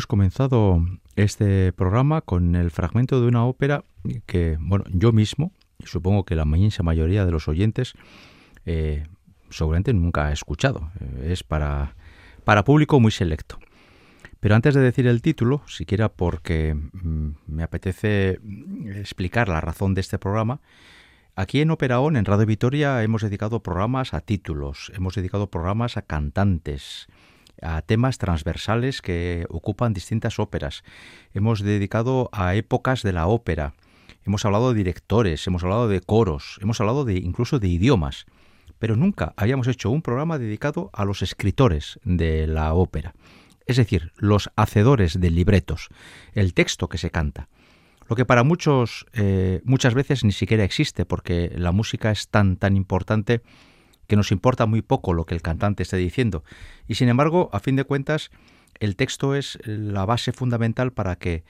Hemos comenzado este programa con el fragmento de una ópera que, bueno, yo mismo, y supongo que la inmensa mayoría de los oyentes, eh, seguramente nunca he escuchado. Eh, es para, para público muy selecto. Pero antes de decir el título, siquiera porque mm, me apetece explicar la razón de este programa, aquí en Operaón, en Radio Vitoria, hemos dedicado programas a títulos, hemos dedicado programas a cantantes, a temas transversales que ocupan distintas óperas. Hemos dedicado a épocas de la ópera. Hemos hablado de directores, hemos hablado de coros, hemos hablado de incluso de idiomas, pero nunca habíamos hecho un programa dedicado a los escritores de la ópera, es decir, los hacedores de libretos, el texto que se canta. Lo que para muchos eh, muchas veces ni siquiera existe, porque la música es tan tan importante que nos importa muy poco lo que el cantante esté diciendo. Y sin embargo, a fin de cuentas, el texto es la base fundamental para que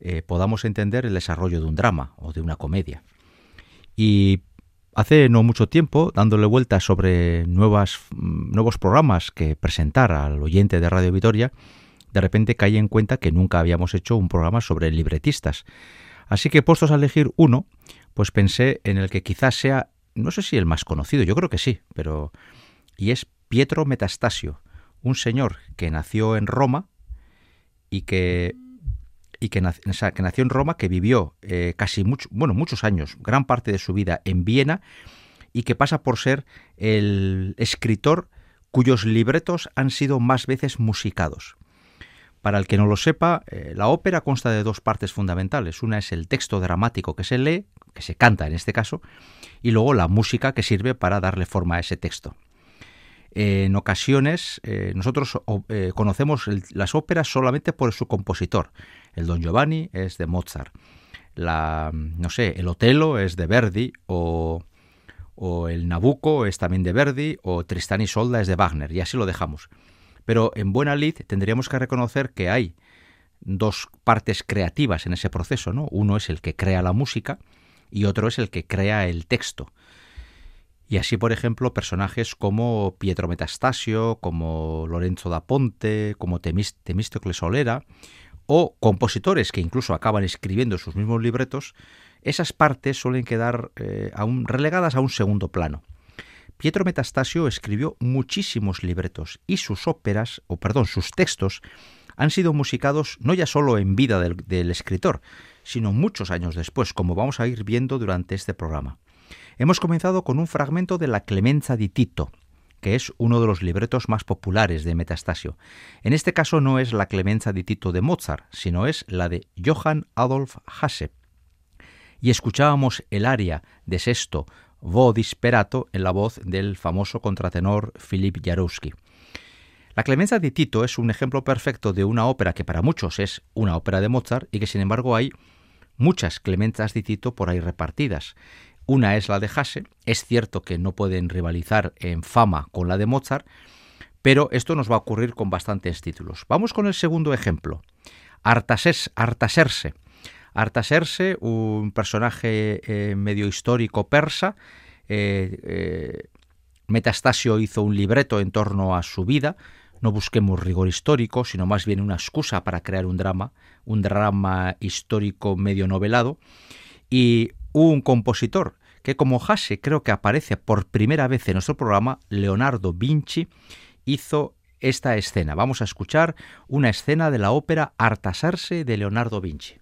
eh, podamos entender el desarrollo de un drama o de una comedia. Y hace no mucho tiempo, dándole vueltas sobre nuevas, mm, nuevos programas que presentar al oyente de Radio Vitoria, de repente caí en cuenta que nunca habíamos hecho un programa sobre libretistas. Así que puestos a elegir uno, pues pensé en el que quizás sea no sé si el más conocido, yo creo que sí, pero... Y es Pietro Metastasio, un señor que nació en Roma y que y que, nació en Roma, que vivió eh, casi mucho, bueno, muchos años, gran parte de su vida en Viena, y que pasa por ser el escritor cuyos libretos han sido más veces musicados. Para el que no lo sepa, eh, la ópera consta de dos partes fundamentales. Una es el texto dramático que se lee, que se canta en este caso, y luego la música que sirve para darle forma a ese texto. En ocasiones eh, nosotros eh, conocemos las óperas solamente por su compositor. El Don Giovanni es de Mozart. La, no sé, el Otelo es de Verdi o, o el Nabucco es también de Verdi o Tristán y Solda es de Wagner y así lo dejamos. Pero en buena lid tendríamos que reconocer que hay dos partes creativas en ese proceso, ¿no? Uno es el que crea la música y otro es el que crea el texto. Y así, por ejemplo, personajes como Pietro Metastasio, como Lorenzo da Ponte, como Temístocles Solera, o compositores que incluso acaban escribiendo sus mismos libretos, esas partes suelen quedar eh, relegadas a un segundo plano. Pietro Metastasio escribió muchísimos libretos y sus óperas, o perdón, sus textos, han sido musicados no ya solo en vida del escritor, sino muchos años después, como vamos a ir viendo durante este programa. Hemos comenzado con un fragmento de la Clemenza di Tito, que es uno de los libretos más populares de Metastasio. En este caso no es la Clemenza di Tito de Mozart, sino es la de Johann Adolf Hasse. Y escuchábamos el aria de sexto Vo disperato en la voz del famoso contratenor Philip Jarowski. La Clemenza di Tito es un ejemplo perfecto de una ópera que para muchos es una ópera de Mozart y que sin embargo hay muchas Clementas de Tito por ahí repartidas. Una es la de Hasse. Es cierto que no pueden rivalizar en fama con la de Mozart, pero esto nos va a ocurrir con bastantes títulos. Vamos con el segundo ejemplo. Artaserse. Artaserse, un personaje eh, medio histórico persa. Eh, eh, Metastasio hizo un libreto en torno a su vida. No busquemos rigor histórico, sino más bien una excusa para crear un drama, un drama histórico medio novelado. Y un compositor que como Hasse creo que aparece por primera vez en nuestro programa, Leonardo Vinci, hizo esta escena. Vamos a escuchar una escena de la ópera Artasarse de Leonardo Vinci.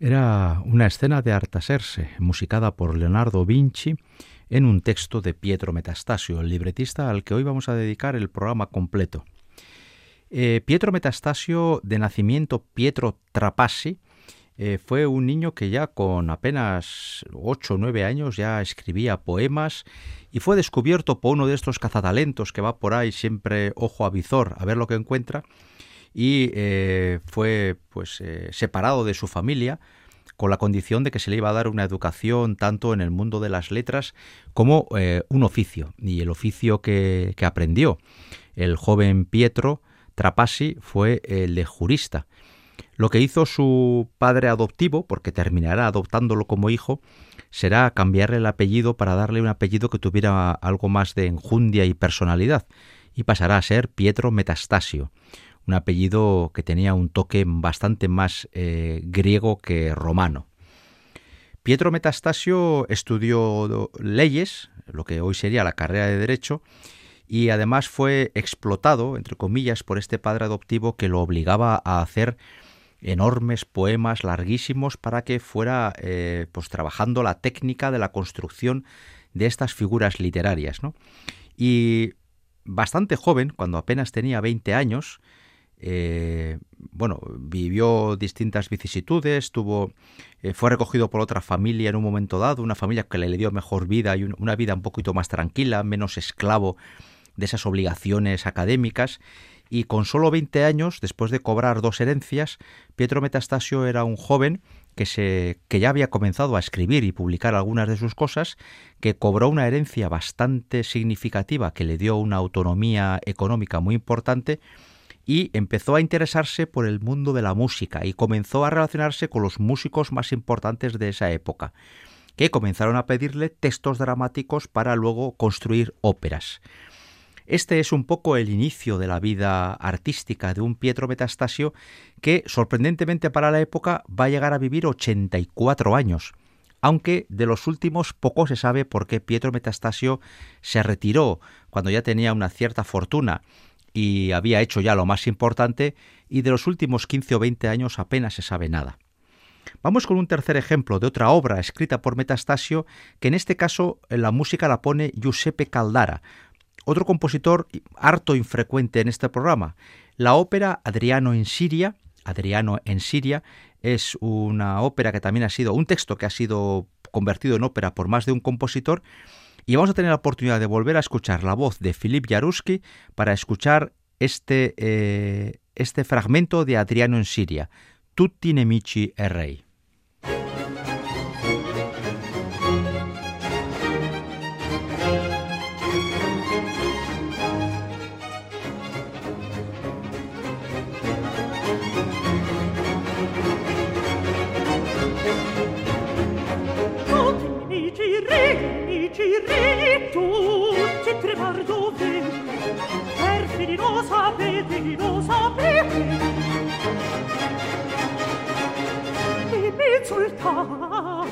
Una escena de Artaserse, musicada por Leonardo Vinci en un texto de Pietro Metastasio, el libretista al que hoy vamos a dedicar el programa completo. Eh, Pietro Metastasio, de nacimiento Pietro Trapassi, eh, fue un niño que ya con apenas 8 o 9 años ya escribía poemas y fue descubierto por uno de estos cazatalentos que va por ahí siempre ojo a visor a ver lo que encuentra y eh, fue pues separado de su familia con la condición de que se le iba a dar una educación tanto en el mundo de las letras como eh, un oficio. Y el oficio que, que aprendió el joven Pietro Trapassi fue el de jurista. Lo que hizo su padre adoptivo, porque terminará adoptándolo como hijo, será cambiarle el apellido para darle un apellido que tuviera algo más de enjundia y personalidad, y pasará a ser Pietro Metastasio, un apellido que tenía un toque bastante más eh, griego que romano. Pietro Metastasio estudió leyes, lo que hoy sería la carrera de derecho, y además fue explotado, entre comillas, por este padre adoptivo que lo obligaba a hacer enormes poemas larguísimos para que fuera eh, pues trabajando la técnica de la construcción de estas figuras literarias. Y bastante joven, cuando apenas tenía 20 años, eh, bueno, vivió distintas vicisitudes, tuvo, eh, fue recogido por otra familia en un momento dado, una familia que le dio mejor vida y una vida un poquito más tranquila, menos esclavo de esas obligaciones académicas. Y con solo 20 años, después de cobrar dos herencias, Pietro Metastasio era un joven que, se, que ya había comenzado a escribir y publicar algunas de sus cosas, que cobró una herencia bastante significativa que le dio una autonomía económica muy importante y empezó a interesarse por el mundo de la música y comenzó a relacionarse con los músicos más importantes de esa época, que comenzaron a pedirle textos dramáticos para luego construir óperas. Este es un poco el inicio de la vida artística de un Pietro Metastasio que, sorprendentemente para la época, va a llegar a vivir 84 años, aunque de los últimos poco se sabe por qué Pietro Metastasio se retiró cuando ya tenía una cierta fortuna y había hecho ya lo más importante y de los últimos 15 o 20 años apenas se sabe nada. Vamos con un tercer ejemplo de otra obra escrita por Metastasio, que en este caso la música la pone Giuseppe Caldara, otro compositor harto infrecuente en este programa. La ópera Adriano en Siria, Adriano en Siria, es una ópera que también ha sido, un texto que ha sido convertido en ópera por más de un compositor y vamos a tener la oportunidad de volver a escuchar la voz de Filip Jaruski para escuchar este, eh, este fragmento de Adriano en Siria, Tutti nemici e. di non sapete di non sapete di me sultano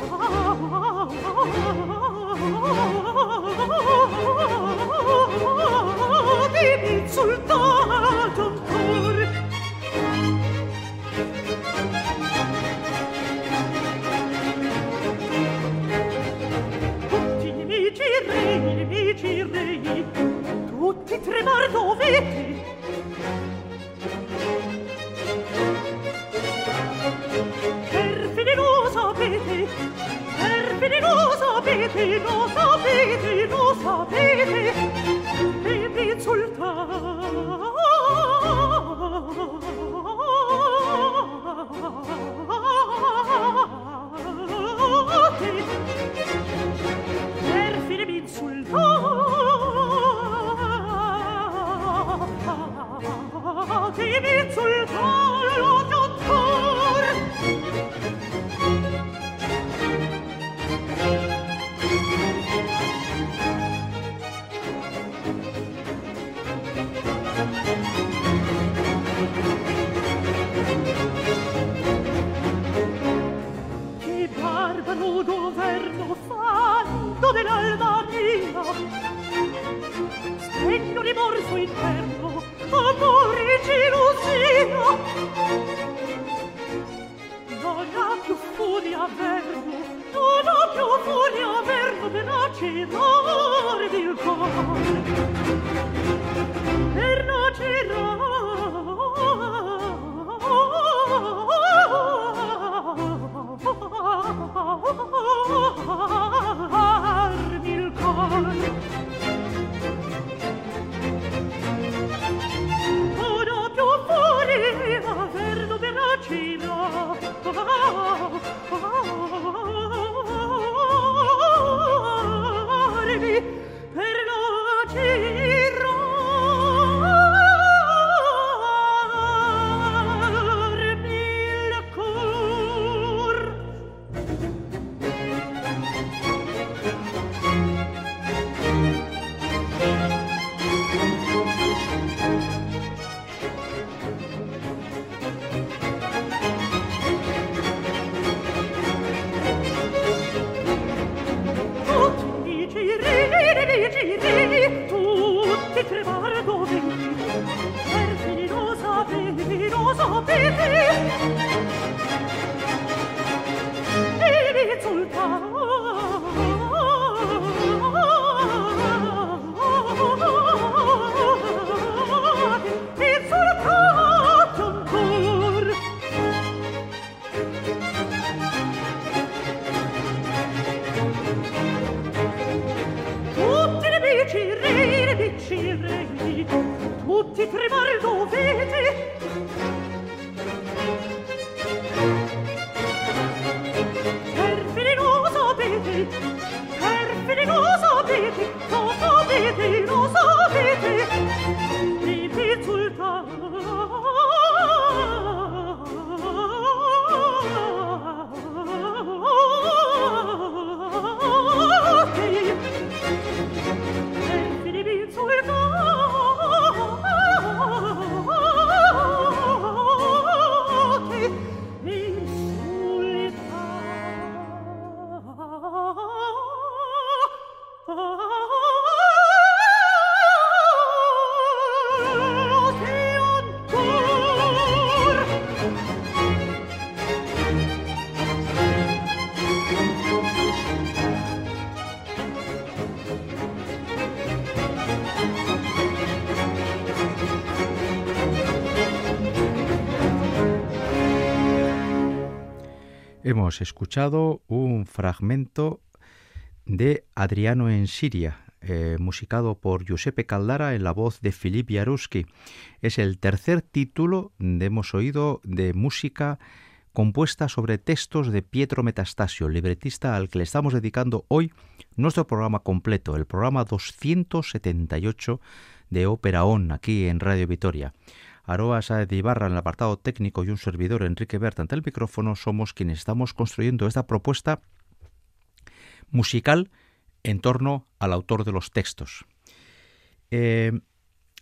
di me sultano tremar dovete per fine lo sapete per lo sapete lo sapete Hemos escuchado un fragmento de Adriano en Siria, eh, musicado por Giuseppe Caldara en la voz de Filip Jaruski. Es el tercer título de hemos oído de música compuesta sobre textos de Pietro Metastasio, libretista al que le estamos dedicando hoy nuestro programa completo, el programa 278 de Ópera On, aquí en Radio Vitoria. Aroa Saez de Ibarra en el apartado técnico y un servidor Enrique Berta ante el micrófono somos quienes estamos construyendo esta propuesta musical en torno al autor de los textos. Eh,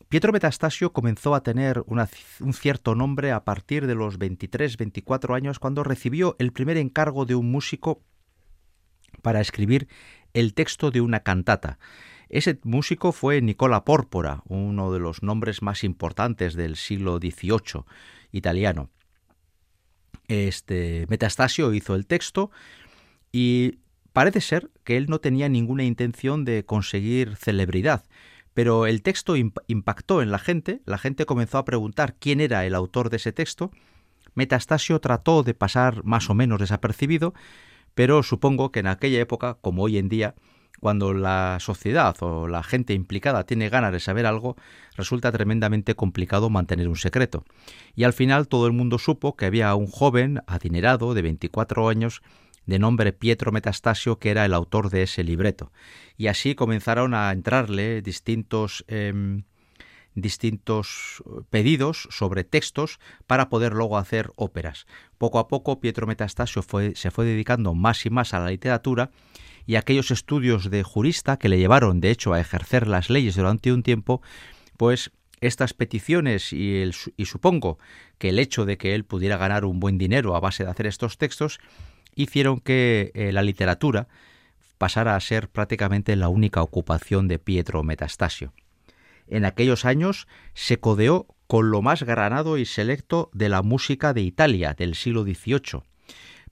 Pietro Metastasio comenzó a tener un cierto nombre a partir de los 23-24 años cuando recibió el primer encargo de un músico para escribir el texto de una cantata. Ese músico fue Nicola Pórpora, uno de los nombres más importantes del siglo XVIII italiano. Este Metastasio hizo el texto y parece ser que él no tenía ninguna intención de conseguir celebridad, pero el texto impactó en la gente, la gente comenzó a preguntar quién era el autor de ese texto, Metastasio trató de pasar más o menos desapercibido, pero supongo que en aquella época, como hoy en día, cuando la sociedad o la gente implicada tiene ganas de saber algo, resulta tremendamente complicado mantener un secreto. Y al final todo el mundo supo que había un joven adinerado de 24 años de nombre Pietro Metastasio que era el autor de ese libreto. Y así comenzaron a entrarle distintos em, distintos pedidos sobre textos para poder luego hacer óperas. Poco a poco Pietro Metastasio fue, se fue dedicando más y más a la literatura y aquellos estudios de jurista que le llevaron de hecho a ejercer las leyes durante un tiempo, pues estas peticiones y, el, y supongo que el hecho de que él pudiera ganar un buen dinero a base de hacer estos textos hicieron que eh, la literatura pasara a ser prácticamente la única ocupación de Pietro Metastasio. En aquellos años se codeó con lo más granado y selecto de la música de Italia del siglo XVIII.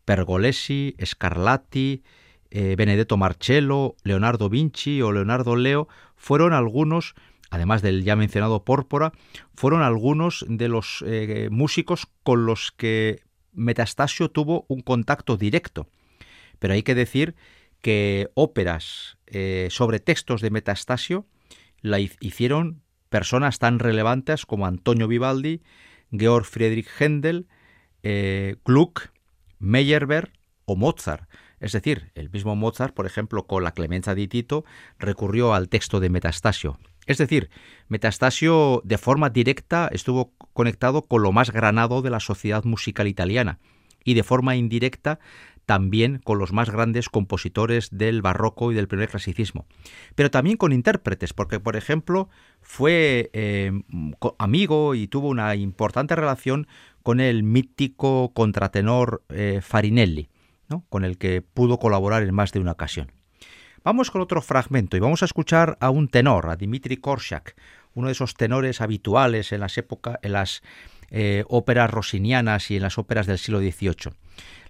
Pergolesi, Scarlatti, eh, Benedetto Marcello, Leonardo Vinci o Leonardo Leo fueron algunos, además del ya mencionado Pórpora, fueron algunos de los eh, músicos con los que Metastasio tuvo un contacto directo. Pero hay que decir que óperas eh, sobre textos de Metastasio la hicieron personas tan relevantes como Antonio Vivaldi, Georg Friedrich Händel, Gluck, Meyerbeer o Mozart. Es decir, el mismo Mozart, por ejemplo, con la Clemenza di Tito, recurrió al texto de Metastasio. Es decir, Metastasio de forma directa estuvo conectado con lo más granado de la sociedad musical italiana y de forma indirecta también con los más grandes compositores del barroco y del primer clasicismo, pero también con intérpretes, porque por ejemplo fue eh, amigo y tuvo una importante relación con el mítico contratenor eh, Farinelli, con el que pudo colaborar en más de una ocasión. Vamos con otro fragmento y vamos a escuchar a un tenor, a Dimitri Korshak, uno de esos tenores habituales en las épocas, en las eh, óperas rosinianas y en las óperas del siglo XVIII.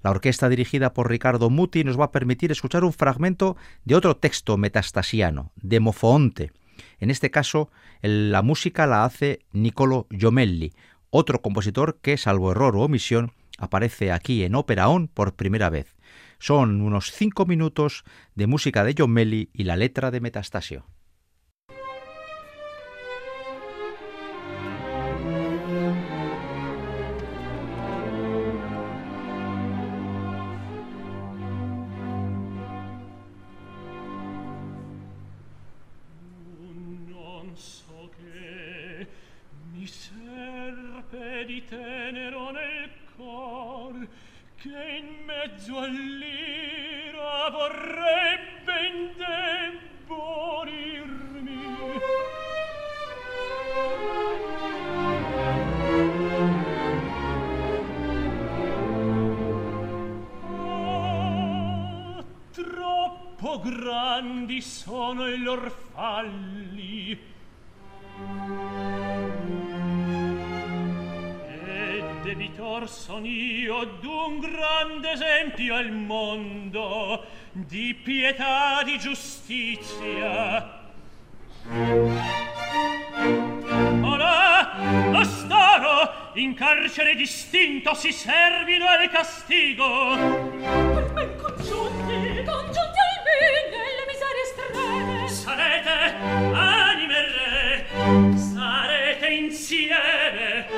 La orquesta dirigida por Ricardo Muti nos va a permitir escuchar un fragmento de otro texto metastasiano, de Mofoonte. En este caso, la música la hace Niccolo Giomelli, otro compositor que, salvo error o omisión, aparece aquí en Ópera On por primera vez. Son unos cinco minutos de música de Melly y la letra de Metastasio. cor che in mezzo all'ira vorrebbe indeborirmi oh, troppo grandi sono i lor falli. amor son io d'un grande esempio al mondo di pietà di giustizia. Ora lo staro in carcere distinto si servino al castigo. Per ben congiunti, congiunti al bene le miserie estreme. Sarete anime re, sarete insieme.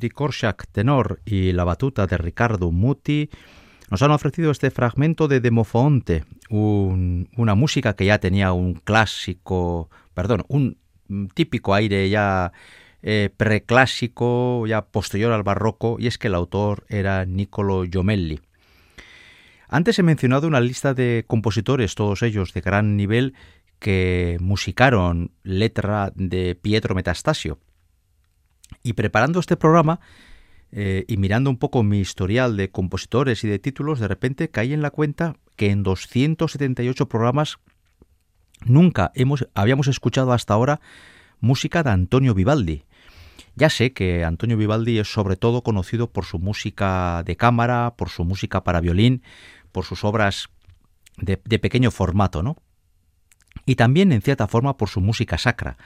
Dimitri Korshak, tenor, y la batuta de Ricardo Muti, nos han ofrecido este fragmento de Demofonte, una música que ya tenía un clásico, perdón, un típico aire ya eh, preclásico, ya posterior al barroco, y es que el autor era Niccolo Giomelli. Antes he mencionado una lista de compositores, todos ellos de gran nivel, que musicaron letra de Pietro Metastasio. Y preparando este programa eh, y mirando un poco mi historial de compositores y de títulos, de repente caí en la cuenta que en 278 programas nunca hemos, habíamos escuchado hasta ahora música de Antonio Vivaldi. Ya sé que Antonio Vivaldi es sobre todo conocido por su música de cámara, por su música para violín, por sus obras de, pequeño formato, ¿no? Y también, en cierta forma, por su música sacra.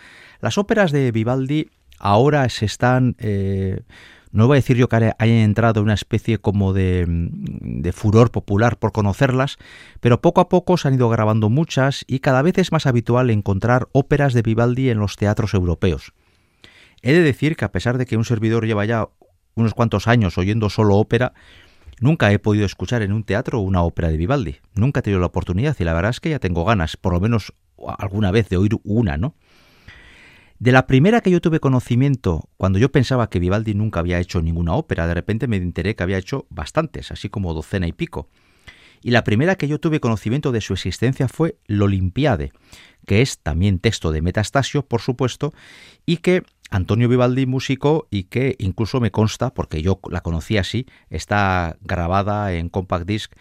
Las óperas de Vivaldi ahora se están... Eh, no voy a decir yo que hayan entrado en una especie como de, de, furor popular por conocerlas, pero poco a poco se han ido grabando muchas y cada vez es más habitual encontrar óperas de Vivaldi en los teatros europeos. He de decir que a pesar de que un servidor lleva ya unos cuantos años oyendo solo ópera, nunca he podido escuchar en un teatro una ópera de Vivaldi. Nunca he tenido la oportunidad y la verdad es que ya tengo ganas, por lo menos alguna vez, de oír una, ¿no? De la primera que yo tuve conocimiento, cuando yo pensaba que Vivaldi nunca había hecho ninguna ópera, de repente me enteré que había hecho bastantes, así como docena y pico. Y la primera que yo tuve conocimiento de su existencia fue L'Olimpiade, que es también texto de Metastasio, por supuesto, y que Antonio Vivaldi músico y que incluso me consta, porque yo la conocí así, está grabada en compact disc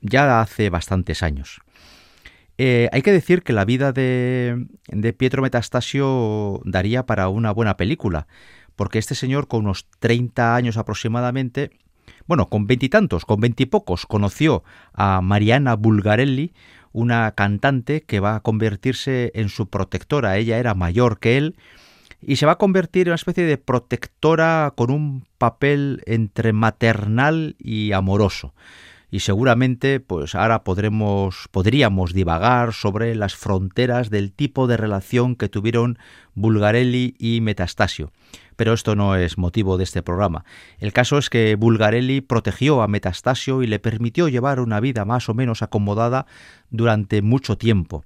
ya hace bastantes años. Eh, hay que decir que la vida de, Pietro Metastasio daría para una buena película, porque este señor con unos 30 años aproximadamente, bueno, con veintitantos, con veintipocos, conoció a Mariana Bulgarelli, una cantante que va a convertirse en su protectora. Ella era mayor que él y se va a convertir en una especie de protectora con un papel entre maternal y amoroso. Y seguramente, pues ahora podremos, podríamos divagar sobre las fronteras del tipo de relación que tuvieron Bulgarelli y Metastasio. Pero esto no es motivo de este programa. El caso es que Bulgarelli protegió a Metastasio y le permitió llevar una vida más o menos acomodada durante mucho tiempo.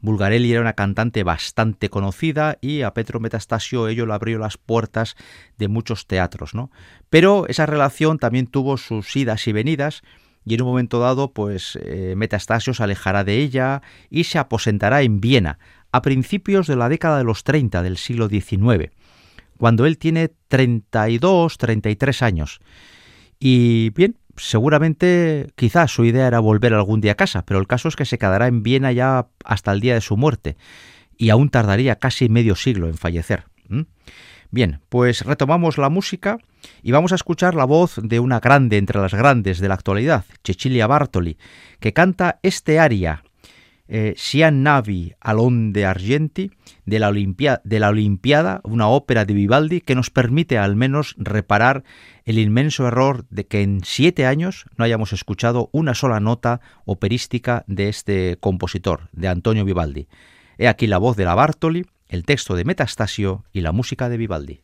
Bulgarelli era una cantante bastante conocida y a Petro Metastasio ello le abrió las puertas de muchos teatros, ¿no? Pero esa relación también tuvo sus idas y venidas y en un momento dado, pues eh, Metastasio se alejará de ella y se aposentará en Viena a principios de la década de los 30 del siglo XIX, cuando él tiene 32, 33 años. Y bien, seguramente quizás su idea era volver algún día a casa, pero el caso es que se quedará en Viena ya hasta el día de su muerte y aún tardaría casi medio siglo en fallecer. Bien, pues retomamos la música y vamos a escuchar la voz de una grande entre las grandes de la actualidad, Cecilia Bartoli, que canta este aria eh, Sian Navi de Argenti de la, de la Olimpiada, una ópera de Vivaldi que nos permite al menos reparar el inmenso error de que en siete años no hayamos escuchado una sola nota operística de este compositor, de Antonio Vivaldi. He aquí la voz de la Bartoli, el texto de Metastasio y la música de Vivaldi.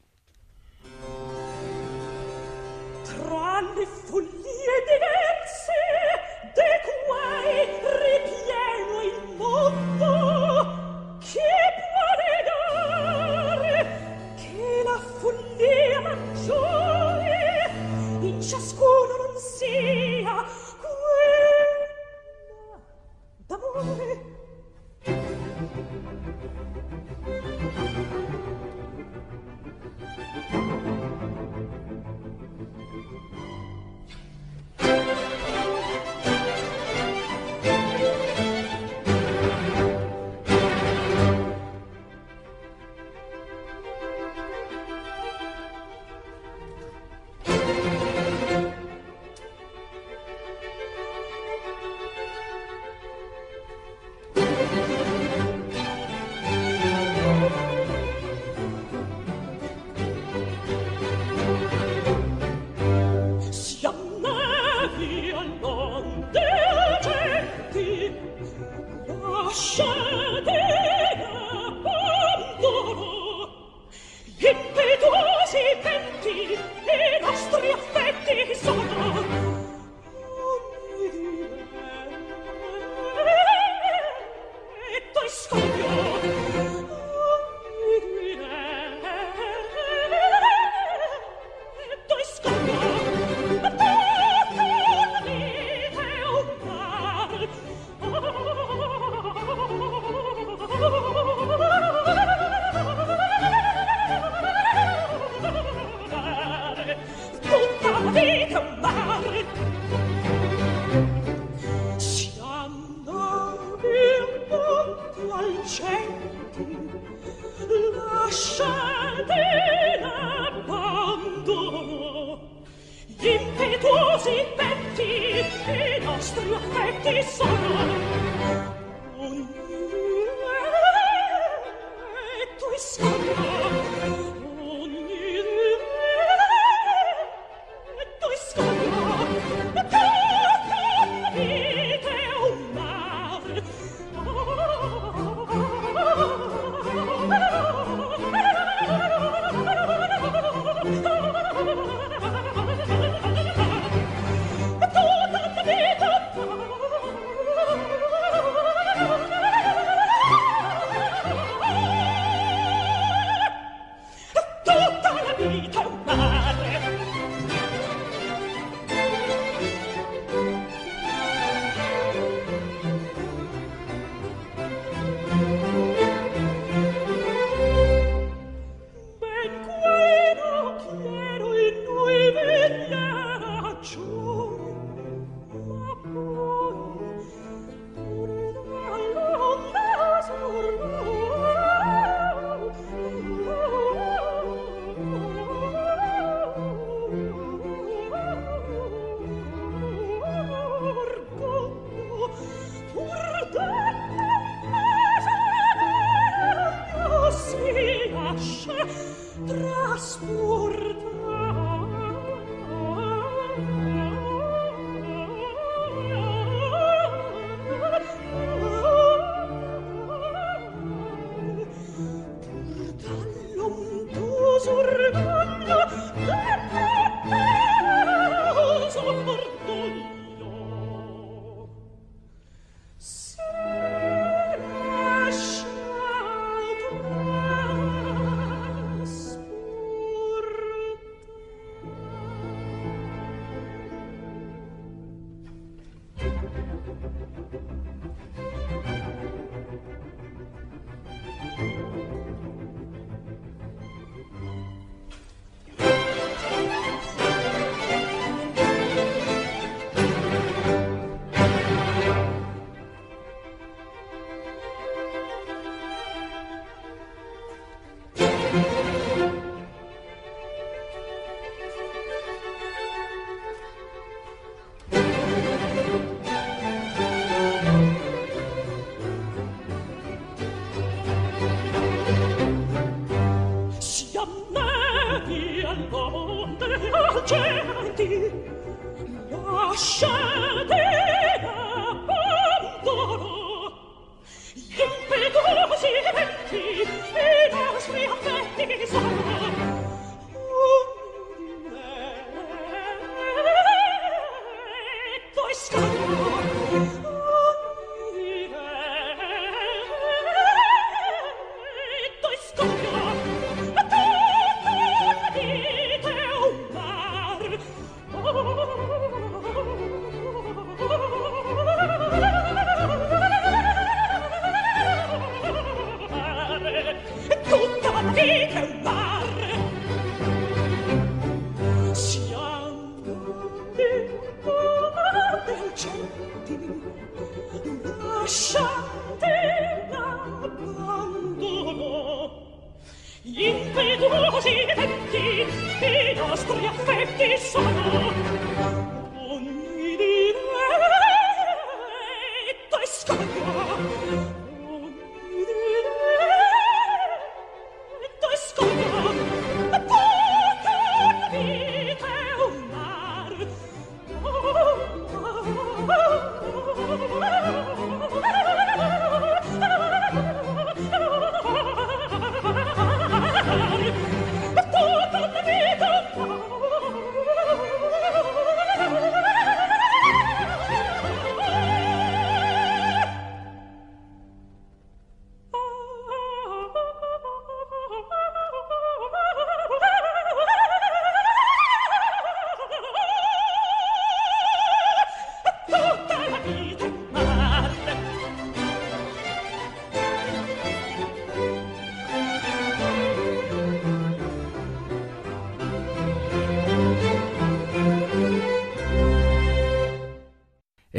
lasciate in abbandono gli impetuosi petti i nostri affetti sono. Ognuno e tu iscopro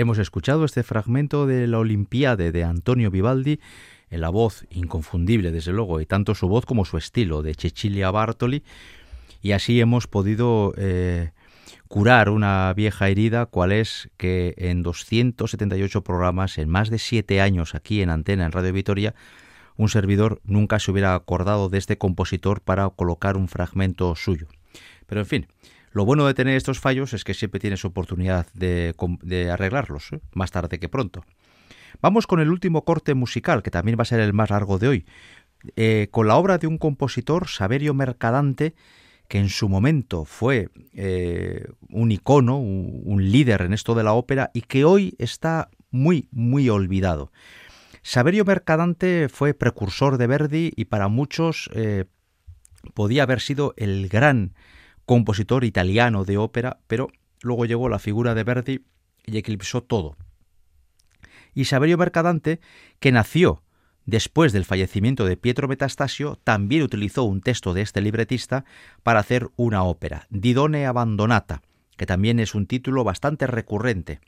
Hemos escuchado este fragmento de la Olimpiade de Antonio Vivaldi en la voz inconfundible, desde luego, y tanto su voz como su estilo, de Cecilia Bartoli, y así hemos podido eh, curar una vieja herida, cual es que en 278 programas, en más de siete años aquí en Antena, en Radio Vitoria, un servidor nunca se hubiera acordado de este compositor para colocar un fragmento suyo. Pero en fin, lo bueno de tener estos fallos es que siempre tienes oportunidad de, arreglarlos, ¿eh? más tarde que pronto. Vamos con el último corte musical, que también va a ser el más largo de hoy, eh, con la obra de un compositor, Saverio Mercadante, que en su momento fue eh, un icono, un, líder en esto de la ópera y que hoy está muy, muy olvidado. Saverio Mercadante fue precursor de Verdi y para muchos podía haber sido el gran compositor italiano de ópera, pero luego llegó la figura de Verdi y eclipsó todo. Y Mercadante, que nació después del fallecimiento de Pietro Metastasio, también utilizó un texto de este libretista para hacer una ópera, Didone Abandonata, que también es un título bastante recurrente.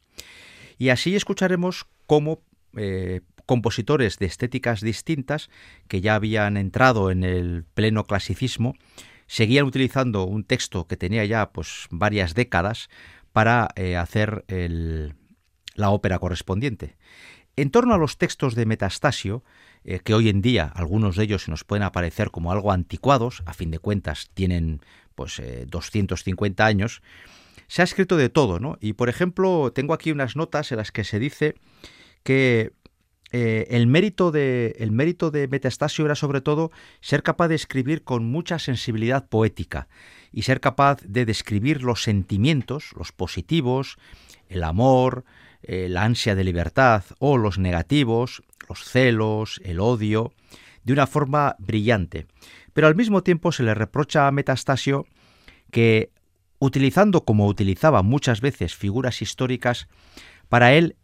Y así escucharemos cómo eh, compositores de estéticas distintas, que ya habían entrado en el pleno clasicismo, seguían utilizando un texto que tenía ya pues varias décadas para eh, hacer la ópera correspondiente. En torno a los textos de Metastasio, eh, que hoy en día algunos de ellos se nos pueden aparecer como algo anticuados, a fin de cuentas tienen pues 250 eh, años, se ha escrito de todo, ¿no? Y por ejemplo, tengo aquí unas notas en las que se dice que eh, el, mérito de, el mérito de Metastasio era sobre todo ser capaz de escribir con mucha sensibilidad poética y ser capaz de describir los sentimientos, los positivos, el amor, eh, la ansia de libertad o los negativos, los celos, el odio, de una forma brillante. Pero al mismo tiempo se le reprocha a Metastasio que, utilizando como utilizaba muchas veces figuras históricas, para él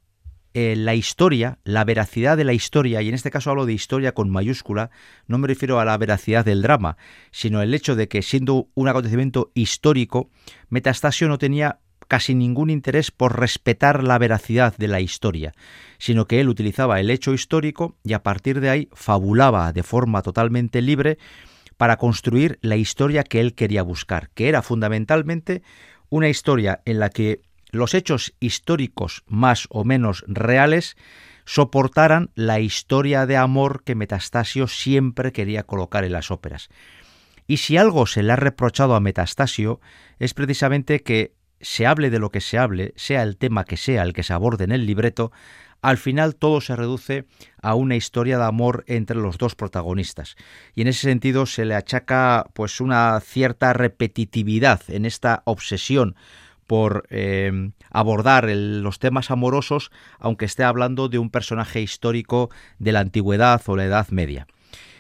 eh, la historia, la veracidad de la historia, y en este caso hablo de historia con mayúscula, no me refiero a la veracidad del drama, sino el hecho de que siendo un acontecimiento histórico, Metastasio no tenía casi ningún interés por respetar la veracidad de la historia, sino que él utilizaba el hecho histórico y a partir de ahí fabulaba de forma totalmente libre para construir la historia que él quería buscar, que era fundamentalmente una historia en la que los hechos históricos más o menos reales soportaran la historia de amor que Metastasio siempre quería colocar en las óperas. Y si algo se le ha reprochado a Metastasio es precisamente que se hable de lo que se hable, sea el tema que sea el que se aborde en el libreto, al final todo se reduce a una historia de amor entre los dos protagonistas. Y en ese sentido se le achaca pues una cierta repetitividad en esta obsesión por eh, abordar los temas amorosos, aunque esté hablando de un personaje histórico de la antigüedad o la Edad Media.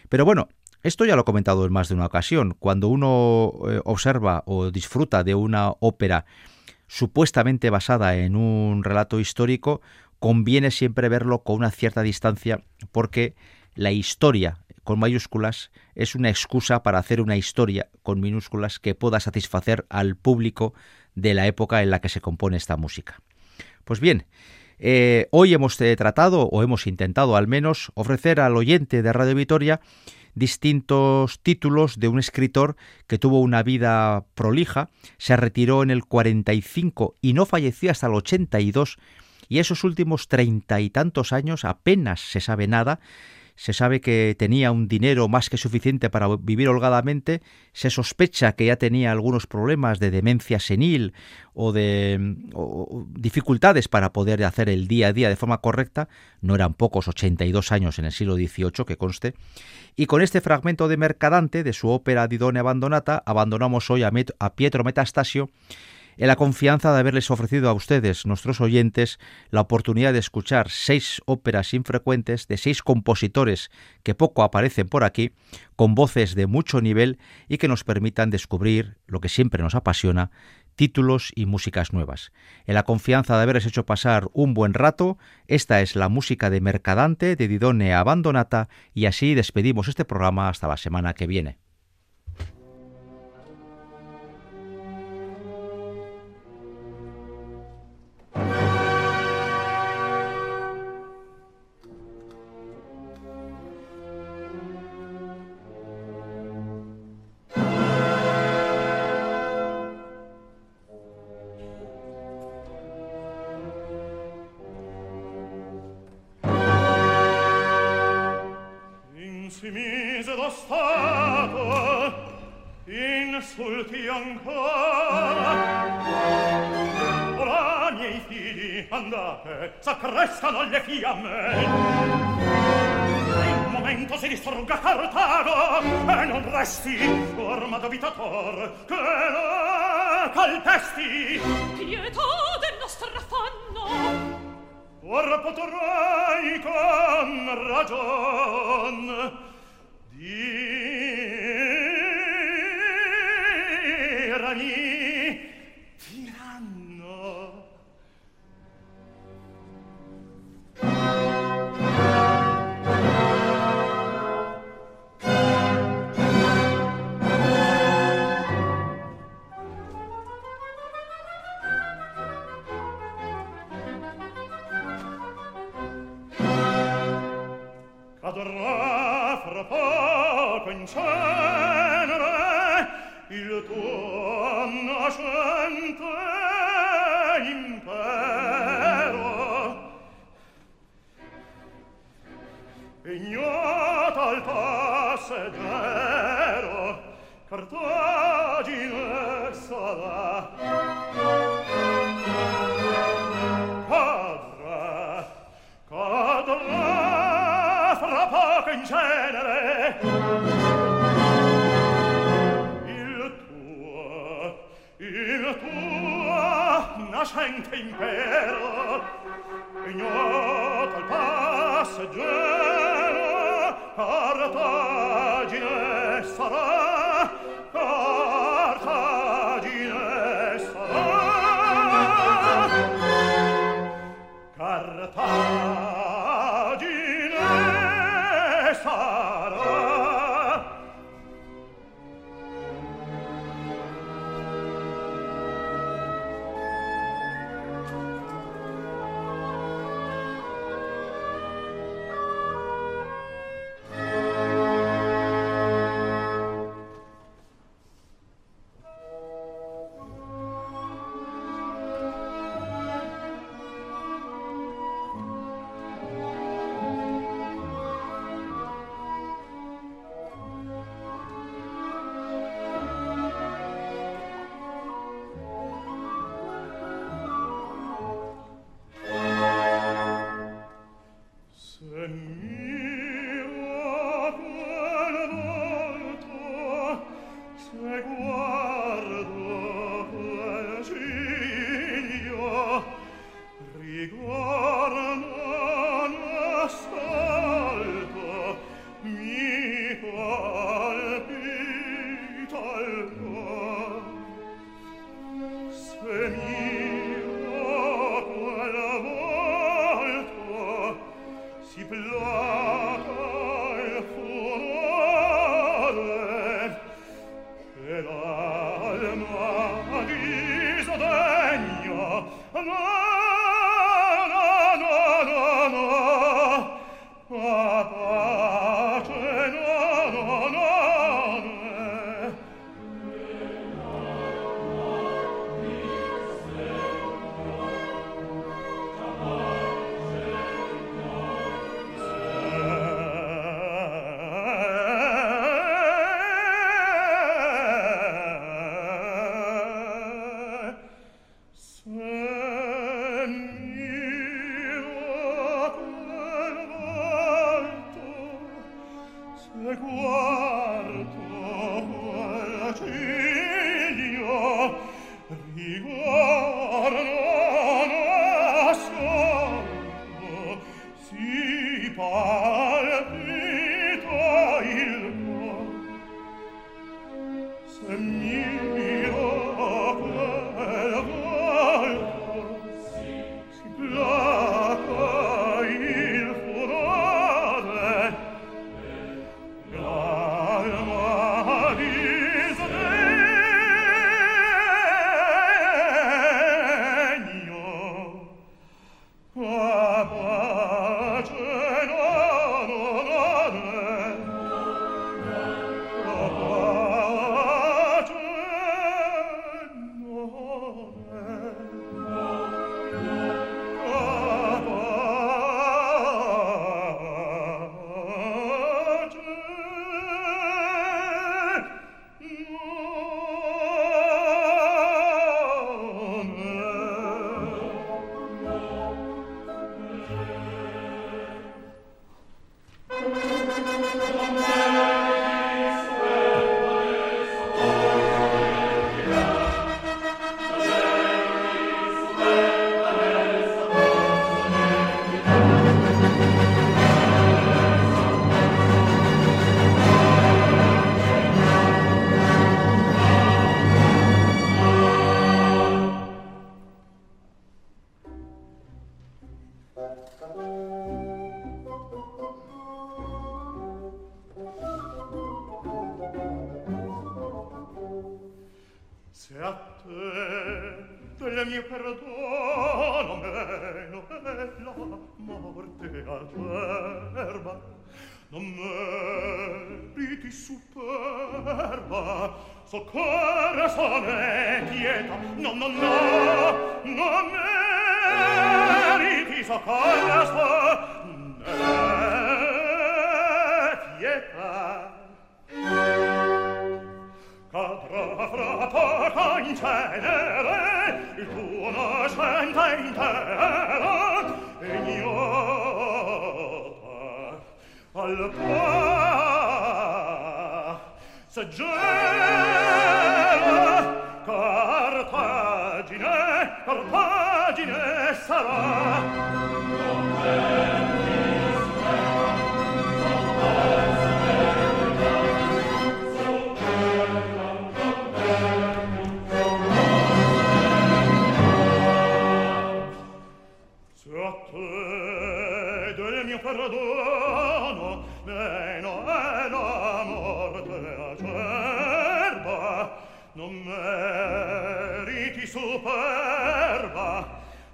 Pero bueno, esto ya lo he comentado en más de una ocasión. Cuando uno eh, observa o disfruta de una ópera supuestamente basada en un relato histórico, conviene siempre verlo con una cierta distancia porque la historia con mayúsculas es una excusa para hacer una historia con minúsculas que pueda satisfacer al público de la época en la que se compone esta música. Pues bien, eh, hoy hemos eh, tratado, o hemos intentado al menos, ofrecer al oyente de Radio Vitoria distintos títulos de un escritor que tuvo una vida prolija, se retiró en el 45 y no falleció hasta el 82, y esos últimos treinta y tantos años apenas se sabe nada, se sabe que tenía un dinero más que suficiente para vivir holgadamente, se sospecha que ya tenía algunos problemas de demencia senil o de dificultades para poder hacer el día a día de forma correcta, no eran pocos 82 años en el siglo XVIII, que conste, y con este fragmento de Mercadante de su ópera Didone Abandonata abandonamos hoy a, a Pietro Metastasio en la confianza de haberles ofrecido a ustedes, nuestros oyentes, la oportunidad de escuchar seis óperas infrecuentes de seis compositores que poco aparecen por aquí, con voces de mucho nivel y que nos permitan descubrir lo que siempre nos apasiona, títulos y músicas nuevas. En la confianza de haberles hecho pasar un buen rato, esta es la música de Mercadante de Didone Abandonata y así despedimos este programa hasta la semana que viene. misero stato insulti ancora. Ora miei figli andate s'accrestano le fiamme. In momento si distrugga Cartago e non resti forma d'abitator che la calpesti. Pietà del nostro affanno. Ora potrai con ragion. He cenere il tuo nascente impero. Ignota al passeggero Cartagine sarà cadrà cadrà ma poco in genere. Il tuo il tuo nascente impero ignoto al passeggero Cartagine sarà.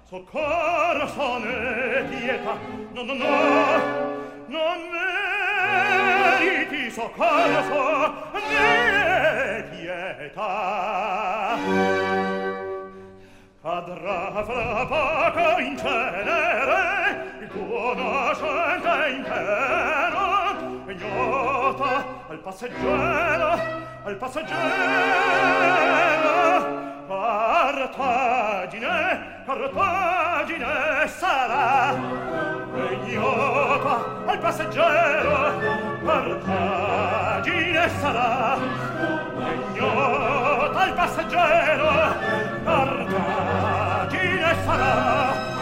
Soccorsone dieta, no, no, no, non meriti soccorso né dieta. Cadrà fra poco in cenere il tuo nascente impero, ignota al passeggero, al passeggero, partagine, cartagine sarà. Ignota al passeggero. Cartagine sarà. Ignota al passeggero. Cartagine sarà.